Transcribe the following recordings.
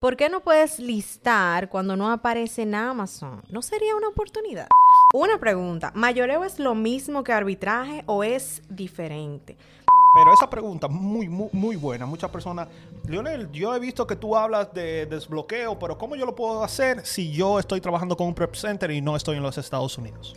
¿Por qué no puedes listar cuando no aparece en Amazon? ¿No sería una oportunidad? Una pregunta, ¿mayoreo es lo mismo que arbitraje o es diferente? Pero esa pregunta muy, muy, muy buena. Muchas personas, Leonel, yo he visto que tú hablas de desbloqueo, pero ¿cómo yo lo puedo hacer si yo estoy trabajando con un prep center y no estoy en los Estados Unidos?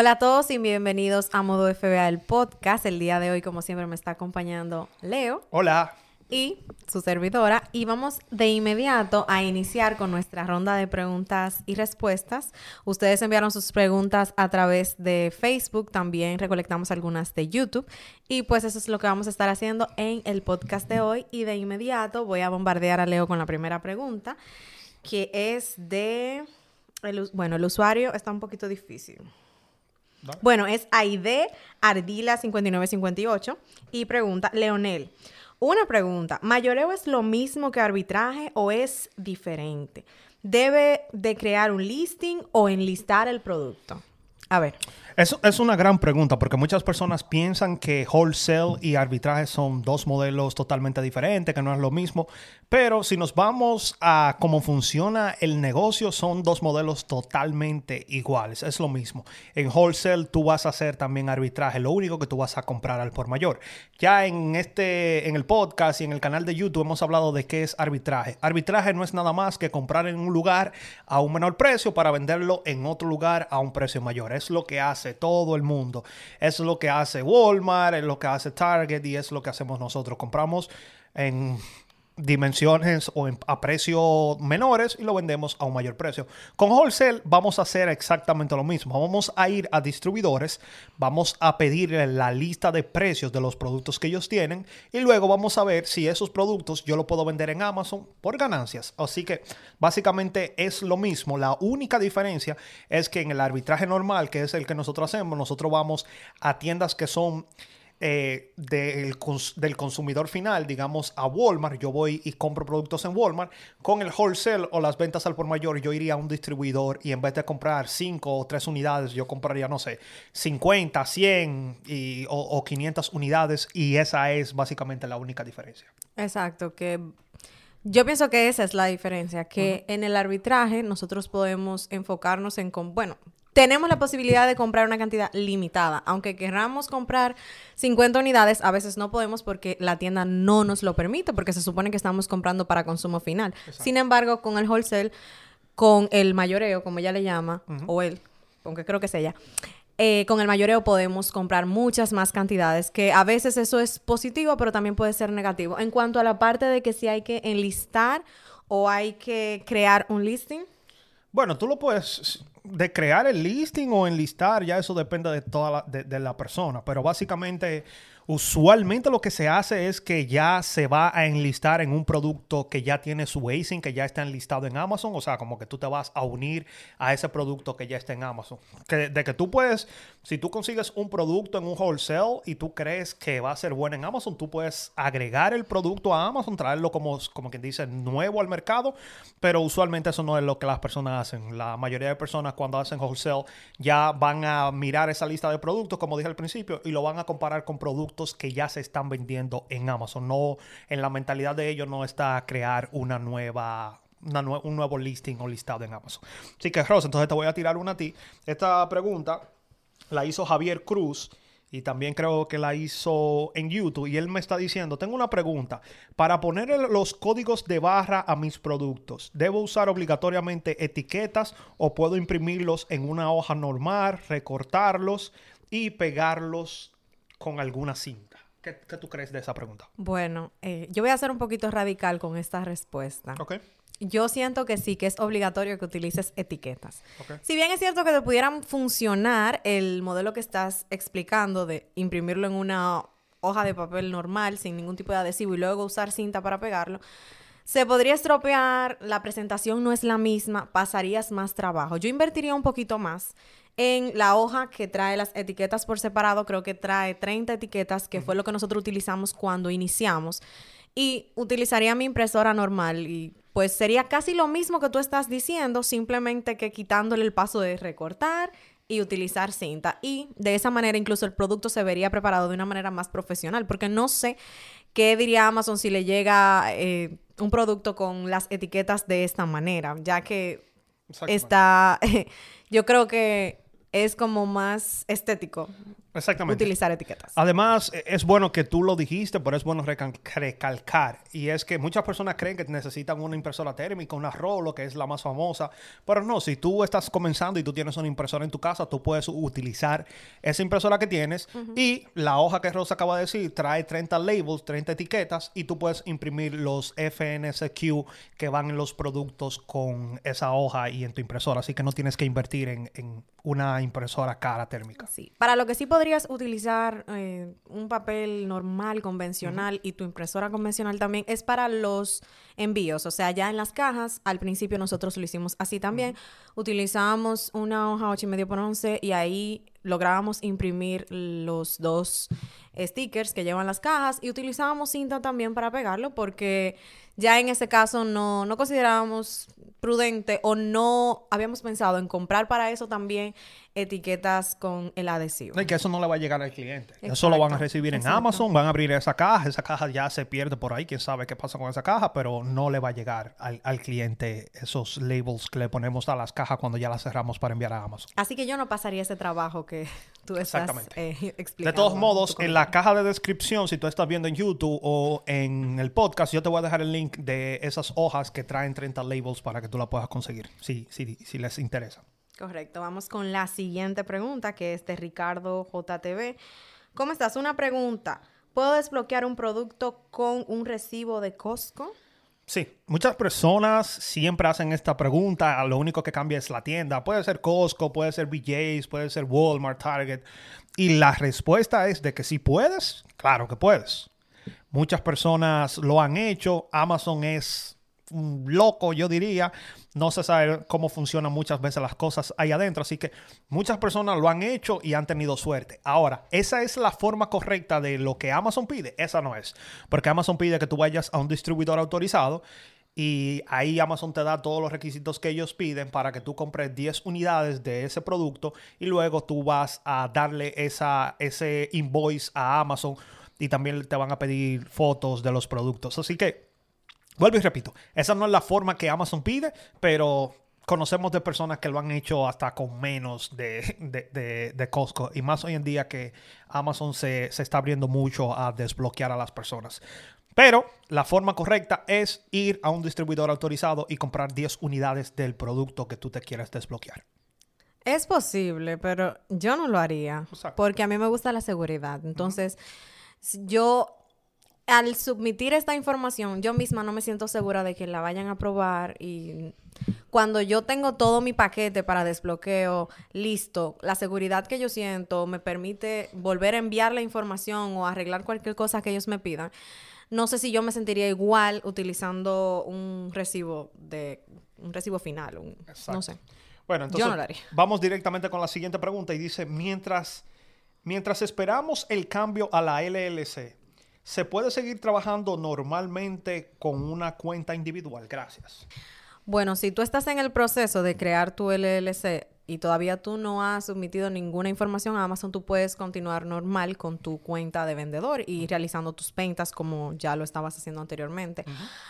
Hola a todos y bienvenidos a Modo FBA, el podcast. El día de hoy, como siempre, me está acompañando Leo. Hola. Y su servidora. Y vamos de inmediato a iniciar con nuestra ronda de preguntas y respuestas. Ustedes enviaron sus preguntas a través de Facebook. También recolectamos algunas de YouTube. Y pues eso es lo que vamos a estar haciendo en el podcast de hoy. Y de inmediato voy a bombardear a Leo con la primera pregunta, que es de... bueno, el usuario está un poquito difícil. Bueno, es Aide Ardila 5958 y pregunta, Leonel, una pregunta, ¿mayoreo es lo mismo que arbitraje o es diferente? ¿Debe de crear un listing o enlistar el producto? A ver. Eso es una gran pregunta porque muchas personas piensan que wholesale y arbitraje son dos modelos totalmente diferentes, que no es lo mismo. Pero si nos vamos a cómo funciona el negocio, son dos modelos totalmente iguales. Es lo mismo. En wholesale tú vas a hacer también arbitraje. Lo único que tú vas a comprar al por mayor. Ya en este, en el podcast y en el canal de YouTube hemos hablado de qué es arbitraje. Arbitraje no es nada más que comprar en un lugar a un menor precio para venderlo en otro lugar a un precio mayor. Es lo que hace todo el mundo. Es lo que hace Walmart, es lo que hace Target y es lo que hacemos nosotros. Compramos en dimensiones o a precios menores y lo vendemos a un mayor precio. Con wholesale vamos a hacer exactamente lo mismo. Vamos a ir a distribuidores, vamos a pedirle la lista de precios de los productos que ellos tienen y luego vamos a ver si esos productos yo lo puedo vender en Amazon por ganancias. Así que básicamente es lo mismo. La única diferencia es que en el arbitraje normal, que es el que nosotros hacemos, nosotros vamos a tiendas que son eh, del, del, consumidor final, digamos a Walmart, yo voy y compro productos en Walmart, con el wholesale o las ventas al por mayor, yo iría a un distribuidor y en vez de comprar 5 o 3 unidades, yo compraría, no sé, 50, 100 y, o, o 500 unidades. Y esa es básicamente la única diferencia. Exacto, que yo pienso que esa es la diferencia, que en el arbitraje nosotros podemos enfocarnos en, con, bueno, tenemos la posibilidad de comprar una cantidad limitada. Aunque queramos comprar 50 unidades, a veces no podemos porque la tienda no nos lo permite, porque se supone que estamos comprando para consumo final. Sin embargo, con el wholesale, con el mayoreo, como ella le llama, o él, aunque creo que es ella, eh, con el mayoreo podemos comprar muchas más cantidades, que a veces eso es positivo, pero también puede ser negativo. En cuanto a la parte de que si hay que enlistar o hay que crear un listing. Bueno, tú lo puedes, de crear el listing o enlistar, ya eso depende de toda la, de la persona, pero básicamente Usualmente lo que se hace es que ya se va a enlistar en un producto que ya tiene su ASIN, que ya está enlistado en Amazon. O sea, como que tú te vas a unir a ese producto que ya está en Amazon. Que, de que tú puedes, si tú consigues un producto en un wholesale y tú crees que va a ser bueno en Amazon, tú puedes agregar el producto a Amazon, traerlo como, como quien dice, nuevo al mercado. Pero usualmente eso no es lo que las personas hacen. La mayoría de personas cuando hacen wholesale ya van a mirar esa lista de productos, como dije al principio, y lo van a comparar con productos que ya se están vendiendo en Amazon. No, en la mentalidad de ellos no está crear una nueva un nuevo listing o listado en Amazon. Así que, Ross, entonces te voy a tirar una a ti. Esta pregunta la hizo Javier Cruz y también creo que la hizo en YouTube y él me está diciendo, tengo una pregunta, para poner los códigos de barra a mis productos, ¿debo usar obligatoriamente etiquetas o puedo imprimirlos en una hoja normal, recortarlos y pegarlos con alguna cinta. ¿Qué, tú crees de esa pregunta? Bueno, eh, yo voy a ser un poquito radical con esta respuesta. Ok. Yo siento que sí, que es obligatorio que utilices etiquetas. Si bien es cierto que te pudieran funcionar el modelo que estás explicando de imprimirlo en una hoja de papel normal sin ningún tipo de adhesivo y luego usar cinta para pegarlo, Se podría estropear, la presentación no es la misma, pasarías más trabajo. Yo invertiría un poquito más en la hoja que trae las etiquetas por separado, creo que trae 30 etiquetas, que fue lo que nosotros utilizamos cuando iniciamos. Y utilizaría mi impresora normal y pues sería casi lo mismo que tú estás diciendo, simplemente que quitándole el paso de recortar y utilizar cinta. Y de esa manera incluso el producto se vería preparado de una manera más profesional, porque no sé qué diría Amazon si le llega eh, un producto con las etiquetas de esta manera, ya que está, yo creo que es como más estético Exactamente. utilizar etiquetas. Además, e, es bueno que tú lo dijiste, pero es bueno recalcar. Y es que muchas personas creen que necesitan una impresora térmica, una Rolo, que es la más famosa. Pero no, si tú estás comenzando y tú tienes una impresora en tu casa, tú puedes utilizar esa impresora que tienes. Y la hoja que Rosa acaba de decir trae 30 labels, 30 etiquetas, y tú puedes imprimir los FNSQ que van en los productos con esa hoja y en tu impresora. Así que no tienes que invertir en, en una impresora cara térmica. Sí. Para lo que sí podrías utilizar eh, un papel normal, convencional y tu impresora convencional también es para los envíos. O sea, ya en las cajas, al principio nosotros lo hicimos así también. Utilizábamos una hoja 8 y medio por 11 y ahí lográbamos imprimir los dos stickers que llevan las cajas y utilizábamos cinta también para pegarlo porque ya en ese caso no, no considerábamos prudente o no habíamos pensado en comprar para eso también etiquetas con el adhesivo. Y que eso no le va a llegar al cliente. Eso lo van a recibir en Amazon, van a abrir esa caja, esa caja ya se pierde por ahí, quién sabe qué pasa con esa caja, pero no le va a llegar al, cliente esos labels que le ponemos a las cajas cuando ya las cerramos para enviar a Amazon. Así que yo no pasaría ese trabajo que tú estás eh, explicando. De todos modos, en la caja de descripción, si tú estás viendo en YouTube o en el podcast, yo te voy a dejar el link de esas hojas que traen 30 labels para que tú la puedas conseguir, si, si, si les interesa. Correcto, vamos con la siguiente pregunta que es de Ricardo JTV. ¿Cómo estás? Una pregunta. ¿Puedo desbloquear un producto con un recibo de Costco? Sí, muchas personas siempre hacen esta pregunta. Lo único que cambia es la tienda. Puede ser Costco, puede ser BJ's, puede ser Walmart, Target. Y la respuesta es de que si puedes, claro que puedes. Muchas personas lo han hecho. Amazon es loco, yo diría. No se sabe cómo funcionan muchas veces las cosas ahí adentro. Así que muchas personas lo han hecho y han tenido suerte. Ahora, ¿esa es la forma correcta de lo que Amazon pide? Esa no es. Porque Amazon pide que tú vayas a un distribuidor autorizado y ahí Amazon te da todos los requisitos que ellos piden para que tú compres 10 unidades de ese producto y luego tú vas a darle esa, ese invoice a Amazon y también te van a pedir fotos de los productos. Así que Vuelvo y repito, esa no es la forma que Amazon pide, pero conocemos de personas que lo han hecho hasta con menos de, de, Costco. Y más hoy en día que Amazon se, se, está abriendo mucho a desbloquear a las personas. Pero la forma correcta es ir a un distribuidor autorizado y comprar 10 unidades del producto que tú te quieras desbloquear. Es posible, pero yo no lo haría. Porque a mí me gusta la seguridad. Entonces, yo al submitir esta información, yo misma no me siento segura de que la vayan a aprobar y cuando yo tengo todo mi paquete para desbloqueo listo, la seguridad que yo siento me permite volver a enviar la información o arreglar cualquier cosa que ellos me pidan. No sé si yo me sentiría igual utilizando un recibo de un recibo final, no sé. Bueno, entonces vamos directamente con la siguiente pregunta y dice, mientras mientras esperamos el cambio a la LLC, ¿Se puede seguir trabajando normalmente con una cuenta individual? Gracias. Bueno, si tú estás en el proceso de crear tu LLC y todavía tú no has submitido ninguna información a Amazon, tú puedes continuar normal con tu cuenta de vendedor y realizando tus ventas como ya lo estabas haciendo anteriormente.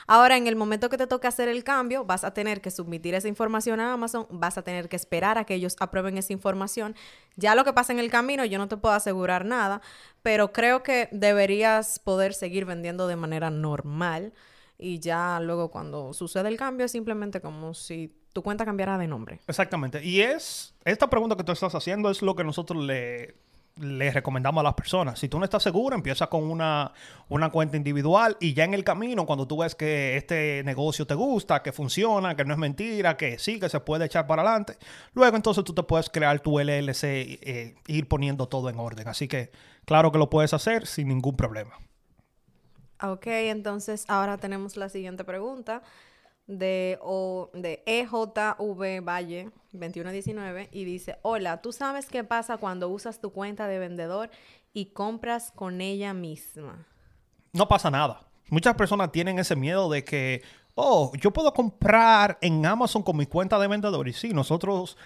Ahora, en el momento que te toque hacer el cambio, vas a tener que submitir esa información a Amazon, vas a tener que esperar a que ellos aprueben esa información. Ya lo que pasa en el camino, yo no te puedo asegurar nada, pero creo que deberías poder seguir vendiendo de manera normal y ya luego cuando sucede el cambio es simplemente como si tu cuenta cambiara de nombre. Exactamente. Y es, esta pregunta que tú estás haciendo es lo que nosotros le, le recomendamos a las personas. Si tú no estás seguro, empieza con una, una cuenta individual y ya en el camino, cuando tú ves que este negocio te gusta, que funciona, que no es mentira, que sí, que se puede echar para adelante, luego entonces tú te puedes crear tu LLC e eh, ir poniendo todo en orden. Así que claro que lo puedes hacer sin ningún problema. Ok, entonces ahora tenemos la siguiente pregunta de, o, de EJV Valle 2119 y dice, hola, ¿tú sabes qué pasa cuando usas tu cuenta de vendedor y compras con ella misma? No pasa nada. Muchas personas tienen ese miedo de que, oh, yo puedo comprar en Amazon con mi cuenta de vendedor. Y sí, nosotros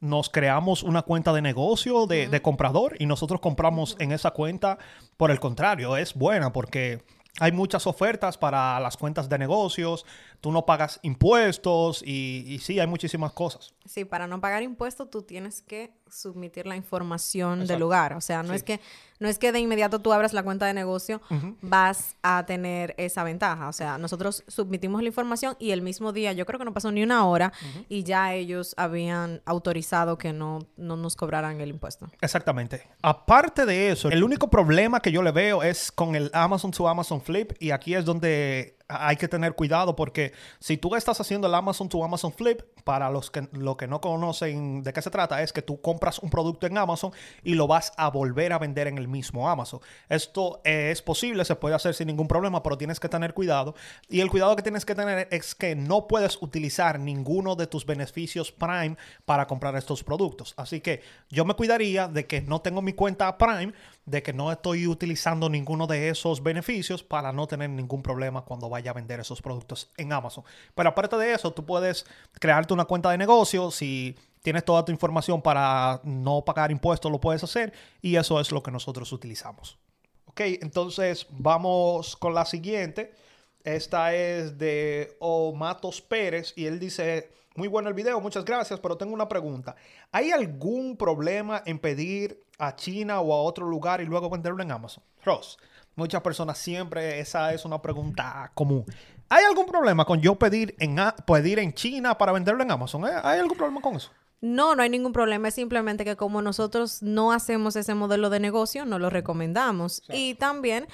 nos creamos una cuenta de negocio de, de comprador y nosotros compramos en esa cuenta. Por el contrario, es buena porque hay muchas ofertas para las cuentas de negocios, tú no pagas impuestos y, y, sí, hay muchísimas cosas. Sí, para no pagar impuestos tú tienes que submitir la información Exacto. del lugar. O sea, no, sí. es que, no es que de inmediato tú abras la cuenta de negocio, uh -huh. vas a tener esa ventaja. O sea, nosotros submitimos la información y el mismo día, yo creo que no pasó ni una hora uh -huh. y ya ellos habían autorizado que no, no nos cobraran el impuesto. Exactamente. Aparte de eso, el único problema que yo le veo es con el Amazon to Amazon Flip y aquí es donde hay que tener cuidado porque si tú estás haciendo el Amazon to Amazon Flip, para los que, lo que no conocen de qué se trata, es que tú compras un producto en Amazon y lo vas a volver a vender en el mismo Amazon. Esto es posible, se puede hacer sin ningún problema, pero tienes que tener cuidado. Y el cuidado que tienes que tener es que no puedes utilizar ninguno de tus beneficios Prime para comprar estos productos. Así que yo me cuidaría de que no tengo mi cuenta Prime, de que no estoy utilizando ninguno de esos beneficios para no tener ningún problema cuando vaya a vender esos productos en Amazon. Pero aparte de eso, tú puedes crearte una cuenta de negocio. Si tienes toda tu información para no pagar impuestos, lo puedes hacer. Y eso es lo que nosotros utilizamos. Ok, entonces vamos con la siguiente. Esta es de Omatos Pérez y él dice, muy bueno el video, muchas gracias, pero tengo una pregunta. ¿Hay algún problema en pedir a China o a otro lugar y luego venderlo en Amazon? Ross, muchas personas siempre, esa es una pregunta común. ¿Hay algún problema con yo pedir en, pedir en China para venderlo en Amazon? ¿Hay algún problema con eso? No, no hay ningún problema. Es simplemente que como nosotros no hacemos ese modelo de negocio, no lo recomendamos. Sí. Y también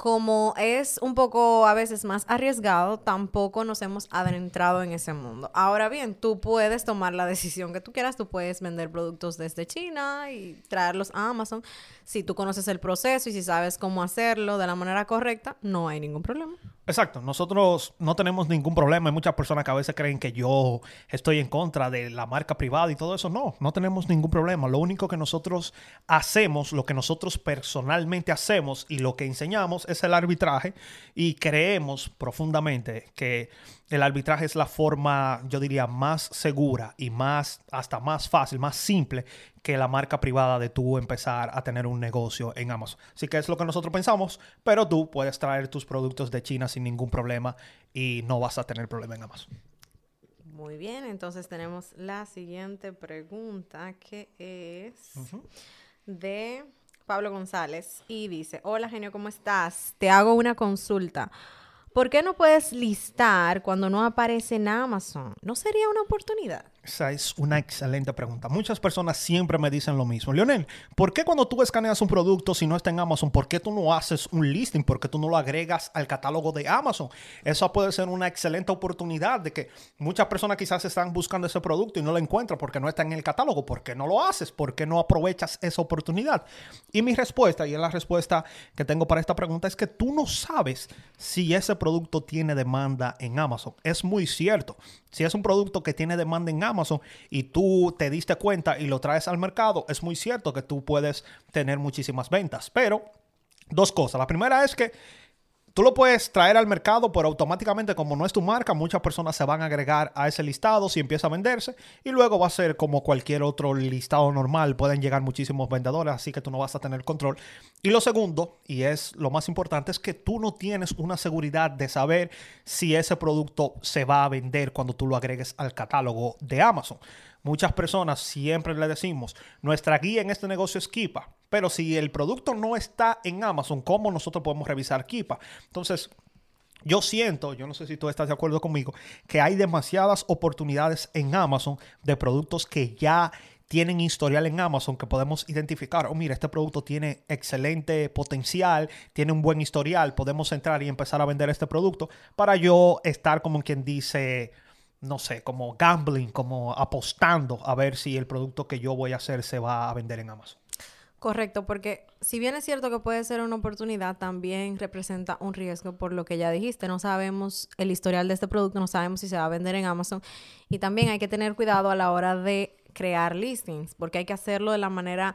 como es un poco a veces más arriesgado, tampoco nos hemos adentrado en ese mundo. Ahora bien, tú puedes tomar la decisión que tú quieras, tú puedes vender productos desde China y traerlos a Amazon. Si tú conoces el proceso y si sabes cómo hacerlo de la manera correcta, no hay ningún problema. Exacto, nosotros no tenemos ningún problema. Hay muchas personas que a veces creen que yo estoy en contra de la marca privada y todo eso. No, no tenemos ningún problema. Lo único que nosotros hacemos, lo que nosotros personalmente hacemos y lo que enseñamos es el arbitraje y creemos profundamente que el arbitraje es la forma, yo diría, más segura y más, hasta más fácil, más simple que la marca privada de tú empezar a tener un negocio en Amazon. Así que es lo que nosotros pensamos, pero tú puedes traer tus productos de China sin ningún problema y no vas a tener problema en Amazon. Muy bien, entonces tenemos la siguiente pregunta que es uh -huh. de Pablo González y dice, hola genio, ¿cómo estás? Te hago una consulta. ¿Por qué no puedes listar cuando no aparece en Amazon? ¿No sería una oportunidad? Esa es una excelente pregunta. Muchas personas siempre me dicen lo mismo. Leonel, ¿por qué cuando tú escaneas un producto, si no está en Amazon, por qué tú no haces un listing? ¿Por qué tú no lo agregas al catálogo de Amazon? Esa puede ser una excelente oportunidad de que muchas personas quizás están buscando ese producto y no lo encuentran porque no está en el catálogo. ¿Por qué no lo haces? ¿Por qué no aprovechas esa oportunidad? Y mi respuesta, y es la respuesta que tengo para esta pregunta, es que tú no sabes si ese producto tiene demanda en Amazon. Es muy cierto. Si es un producto que tiene demanda en Amazon y tú te diste cuenta y lo traes al mercado, es muy cierto que tú puedes tener muchísimas ventas. Pero dos cosas. La primera es que Tú lo puedes traer al mercado, pero automáticamente, como no es tu marca, muchas personas se van a agregar a ese listado si empieza a venderse. Y luego va a ser como cualquier otro listado normal. Pueden llegar muchísimos vendedores, así que tú no vas a tener control. Y lo segundo, y es lo más importante, es que tú no tienes una seguridad de saber si ese producto se va a vender cuando tú lo agregues al catálogo de Amazon. Muchas personas siempre le decimos, nuestra guía en este negocio es Kipa, pero si el producto no está en Amazon, ¿cómo nosotros podemos revisar Kipa? Entonces, yo siento, yo no sé si tú estás de acuerdo conmigo, que hay demasiadas oportunidades en Amazon de productos que ya tienen historial en Amazon que podemos identificar. Oh, mira, este producto tiene excelente potencial, tiene un buen historial, podemos entrar y empezar a vender este producto para yo estar como quien dice no sé, como gambling, como apostando a ver si el producto que yo voy a hacer se va a vender en Amazon. Correcto, porque si bien es cierto que puede ser una oportunidad, también representa un riesgo por lo que ya dijiste. No sabemos el historial de este producto, no sabemos si se va a vender en Amazon. Y también hay que tener cuidado a la hora de crear listings, porque hay que hacerlo de la manera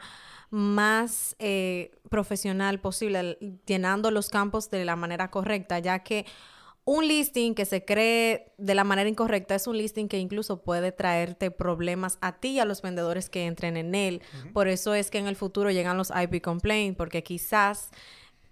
más eh, profesional posible, llenando los campos de la manera correcta, ya que un listing que se cree de la manera incorrecta es un listing que incluso puede traerte problemas a ti y a los vendedores que entren en él. Por eso es que en el futuro llegan los IP complaints, porque quizás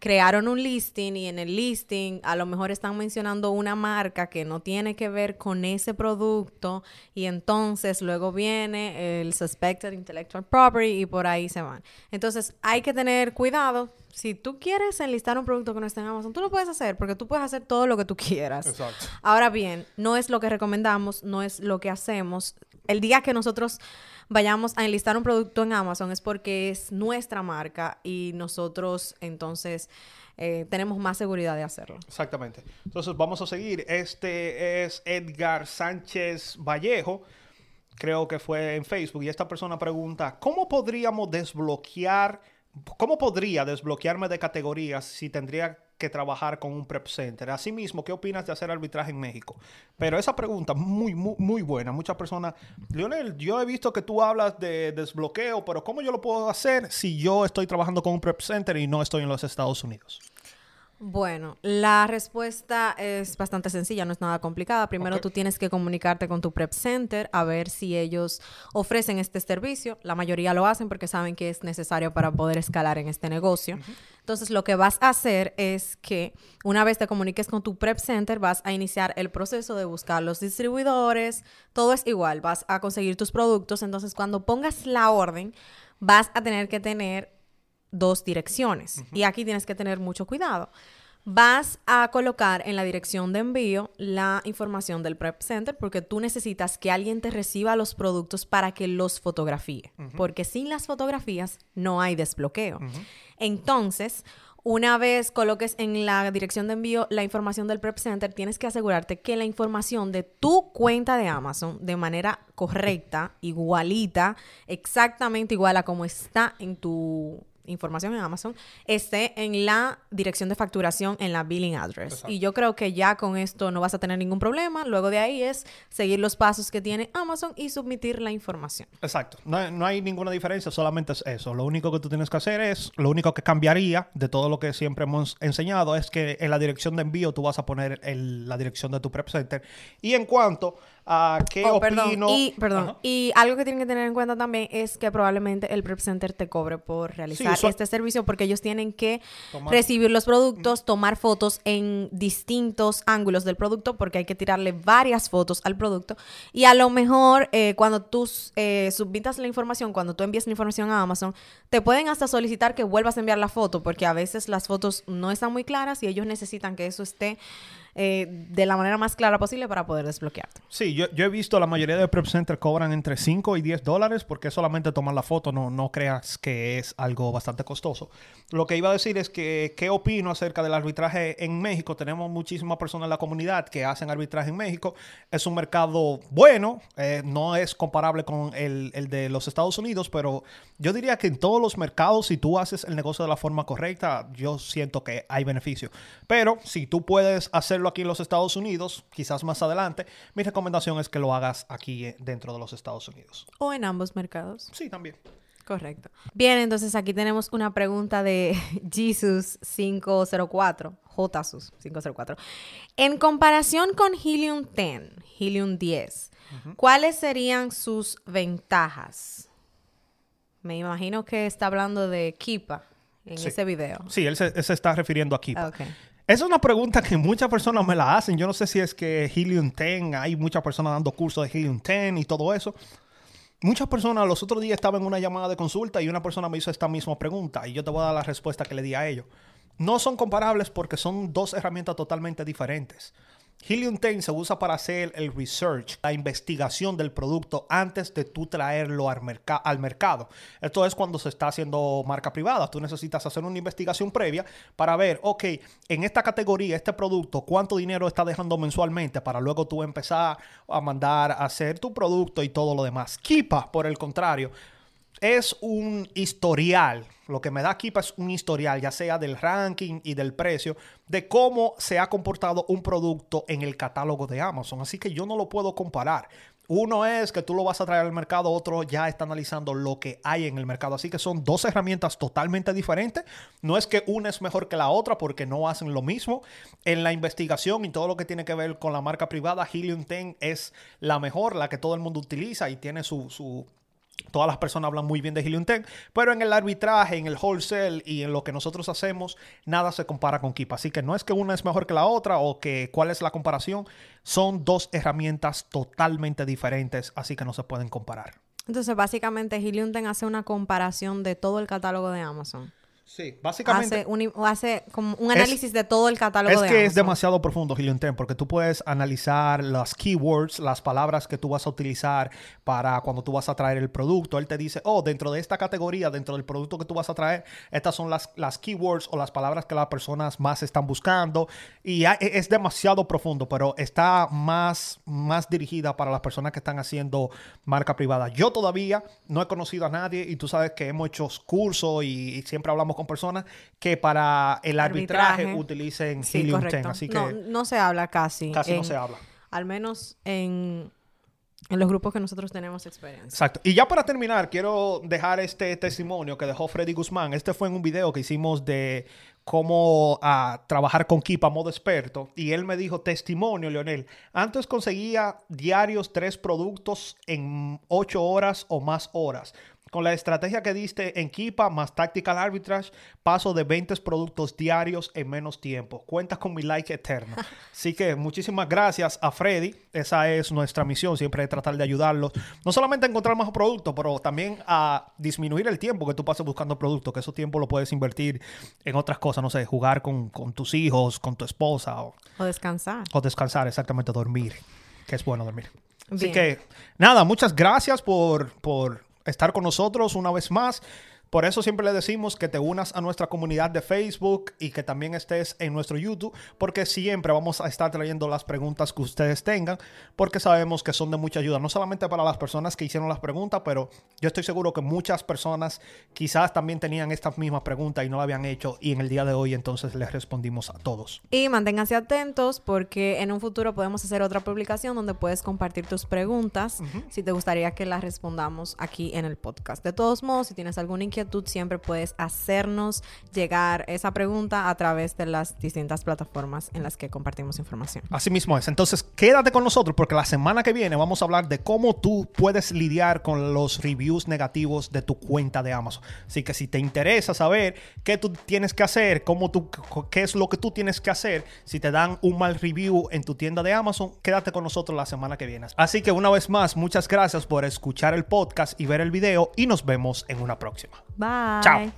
crearon un listing y en el listing a lo mejor están mencionando una marca que no tiene que ver con ese producto y entonces luego viene el suspected intellectual property y por ahí se van. Entonces hay que tener cuidado. Si tú quieres enlistar un producto que no está en Amazon, tú lo puedes hacer porque tú puedes hacer todo lo que tú quieras. Exacto. Ahora bien, no es lo que recomendamos, no es lo que hacemos. El día que nosotros vayamos a enlistar un producto en Amazon es porque es nuestra marca y nosotros entonces eh, tenemos más seguridad de hacerlo. Exactamente. Entonces vamos a seguir. Este es Edgar Sánchez Vallejo. Creo que fue en Facebook. Y esta persona pregunta, ¿cómo podríamos desbloquear, cómo podría desbloquearme de categorías si tendría que trabajar con un prep center. Asimismo, ¿qué opinas de hacer arbitraje en México? Pero esa pregunta muy, muy, muy buena. Muchas personas, Lionel, yo he visto que tú hablas de desbloqueo, pero ¿cómo yo lo puedo hacer si yo estoy trabajando con un prep center y no estoy en los Estados Unidos? Bueno, la respuesta es bastante sencilla, no es nada complicada. Primero tú tienes que comunicarte con tu prep center a ver si ellos ofrecen este servicio. La mayoría lo hacen porque saben que es necesario para poder escalar en este negocio. Entonces lo que vas a hacer es que una vez te comuniques con tu prep center vas a iniciar el proceso de buscar los distribuidores. Todo es igual, vas a conseguir tus productos. Entonces cuando pongas la orden vas a tener que tener dos direcciones. Y aquí tienes que tener mucho cuidado. Vas a colocar en la dirección de envío la información del Prep Center porque tú necesitas que alguien te reciba los productos para que los fotografíe. Porque sin las fotografías no hay desbloqueo. Entonces, una vez coloques en la dirección de envío la información del Prep Center, tienes que asegurarte que la información de tu cuenta de Amazon de manera correcta, igualita, exactamente igual a como está en tu información en Amazon, esté en la dirección de facturación en la billing address. Exacto. Y yo creo que ya con esto no vas a tener ningún problema. Luego de ahí es seguir los pasos que tiene Amazon y submitir la información. Exacto. No, hay- no hay ninguna diferencia, solamente es eso. Lo único que tú tienes que hacer es, lo único que cambiaría de todo lo que siempre hemos enseñado es que en la dirección de envío tú vas a poner el- la dirección de tu prep center. Y en cuanto a qué Oh, opino... perdón. Y, perdón. Ajá. y algo que tienen que tener en cuenta también es que probablemente el Prep Center te cobre por realizar este servicio porque ellos tienen que Tomar- recibir los productos, tomar fotos en distintos ángulos del producto porque hay que tirarle varias fotos al producto. Y a lo mejor eh, cuando tú eh, submitas la información, cuando tú envíes la información a Amazon, te pueden hasta solicitar que vuelvas a enviar la foto porque a veces las fotos no están muy claras y ellos necesitan que eso esté eh, de la manera más clara posible para poder desbloquearte. Sí, yo, yo he visto la mayoría de prep center cobran entre 5 y 10 dólares porque solamente tomar la foto, no, no creas que es algo bastante costoso. Lo que iba a decir es que, ¿qué opino acerca del arbitraje en México? Tenemos muchísimas personas en la comunidad que hacen arbitraje en México. Es un mercado bueno, eh, no es comparable con el, el de los Estados Unidos, pero yo diría que en todos los mercados, si tú haces el negocio de la forma correcta, yo siento que hay beneficio. Pero si tú puedes hacerlo aquí en los Estados Unidos, quizás más adelante, mi recomendación es que lo hagas aquí eh, dentro de los Estados Unidos. O en ambos mercados. Sí, también. Correcto. Bien, entonces aquí tenemos una pregunta de Jesus 504, JSUS 504. En comparación con Helium 10, Helium 10, ¿cuáles serían sus ventajas? Me imagino que está hablando de Kipa en Sí. ese video. Sí, él se, él se está refiriendo aquí. Ok. Es una pregunta que muchas personas me la hacen. Yo no sé si es que Helium 10, hay muchas personas dando cursos de Helium 10 y todo eso. Muchas personas, los otros días estaba en una llamada de consulta y una persona me hizo esta misma pregunta y yo te voy a dar la respuesta que le di a ellos. No son comparables porque son dos herramientas totalmente diferentes. Helium 10 se usa para hacer el research, la investigación del producto antes de tú traerlo al, merca- al mercado. Esto es cuando se está haciendo marca privada. Tú necesitas hacer una investigación previa para ver, ok, en esta categoría, este producto, cuánto dinero está dejando mensualmente para luego tú empezar a mandar a hacer tu producto y todo lo demás. Kipa, por el contrario, es un historial. Lo que me da Keepa es un historial, ya sea del ranking y del precio, de cómo se ha comportado un producto en el catálogo de Amazon. Así que yo no lo puedo comparar. Uno es que tú lo vas a traer al mercado, otro ya está analizando lo que hay en el mercado. Así que son dos herramientas totalmente diferentes. No es que una es mejor que la otra porque no hacen lo mismo. En la investigación y todo lo que tiene que ver con la marca privada, Helium 10 es la mejor, la que todo el mundo utiliza y tiene su, su Todas las personas hablan muy bien de Helium 10, pero en el arbitraje, en el wholesale y en lo que nosotros hacemos, nada se compara con Keep. Así que no es que una es mejor que la otra o que cuál es la comparación. Son dos herramientas totalmente diferentes, así que no se pueden comparar. Entonces, básicamente, Helium 10 hace una comparación de todo el catálogo de Amazon. Sí, básicamente. Hace un, hace como un análisis de todo el catálogo es de que es demasiado profundo, 10, porque tú puedes analizar las keywords, las palabras que tú vas a utilizar para cuando tú vas a traer el producto. Él te dice, oh, dentro de esta categoría, dentro del producto que tú vas a traer, estas son las, las keywords o las palabras que las personas más están buscando. Y e, es demasiado profundo, pero está más, más dirigida para las personas que están haciendo marca privada. Yo todavía no he conocido a nadie y tú sabes que hemos hecho cursos y siempre hablamos con personas que para el arbitraje, utilicen sí, Helium 10. Así que no, se habla casi. Casi no se habla. Al menos en, en los grupos que nosotros tenemos experiencia. Exacto. Y ya para terminar, quiero dejar este testimonio que dejó Freddy Guzmán. Este fue en un video que hicimos de cómo ah, trabajar con Keep a modo experto. Y él me dijo, testimonio, Leonel, antes conseguía diarios tres productos en ocho horas o más horas. Con la estrategia que diste en Kipa más Tactical Arbitrage, paso de 20 productos diarios en menos tiempo. Cuentas con mi like eterno. Así que muchísimas gracias a Freddy. Esa es nuestra misión, siempre tratar de ayudarlos. No solamente a encontrar más productos, pero también a disminuir el tiempo que tú pases buscando productos, que ese tiempo lo puedes invertir en otras cosas, no sé, jugar con, tus hijos, con tu esposa. O, descansar. O descansar, exactamente, dormir, que es bueno dormir. Así que, nada, muchas gracias por, por estar con nosotros una vez más. Por eso siempre le decimos que te unas a nuestra comunidad de Facebook y que también estés en nuestro YouTube, porque siempre vamos a estar trayendo las preguntas que ustedes tengan, porque sabemos que son de mucha ayuda, no solamente para las personas que hicieron las preguntas, pero yo estoy seguro que muchas personas quizás también tenían estas mismas preguntas y no la habían hecho y en el día de hoy entonces les respondimos a todos. Y manténganse atentos porque en un futuro podemos hacer otra publicación donde puedes compartir tus preguntas si te gustaría que las respondamos aquí en el podcast. De todos modos, si tienes alguna inquietud, tú siempre puedes hacernos llegar esa pregunta a través de las distintas plataformas en las que compartimos información. Así mismo es. Entonces, quédate con nosotros porque la semana que viene vamos a hablar de cómo tú puedes lidiar con los reviews negativos de tu cuenta de Amazon. Así que si te interesa saber qué tú tienes que hacer, cómo tú, qué es lo que tú tienes que hacer si te dan un mal review en tu tienda de Amazon, quédate con nosotros la semana que viene. Así que una vez más, muchas gracias por escuchar el podcast y ver el video y nos vemos en una próxima. Bye. Ciao.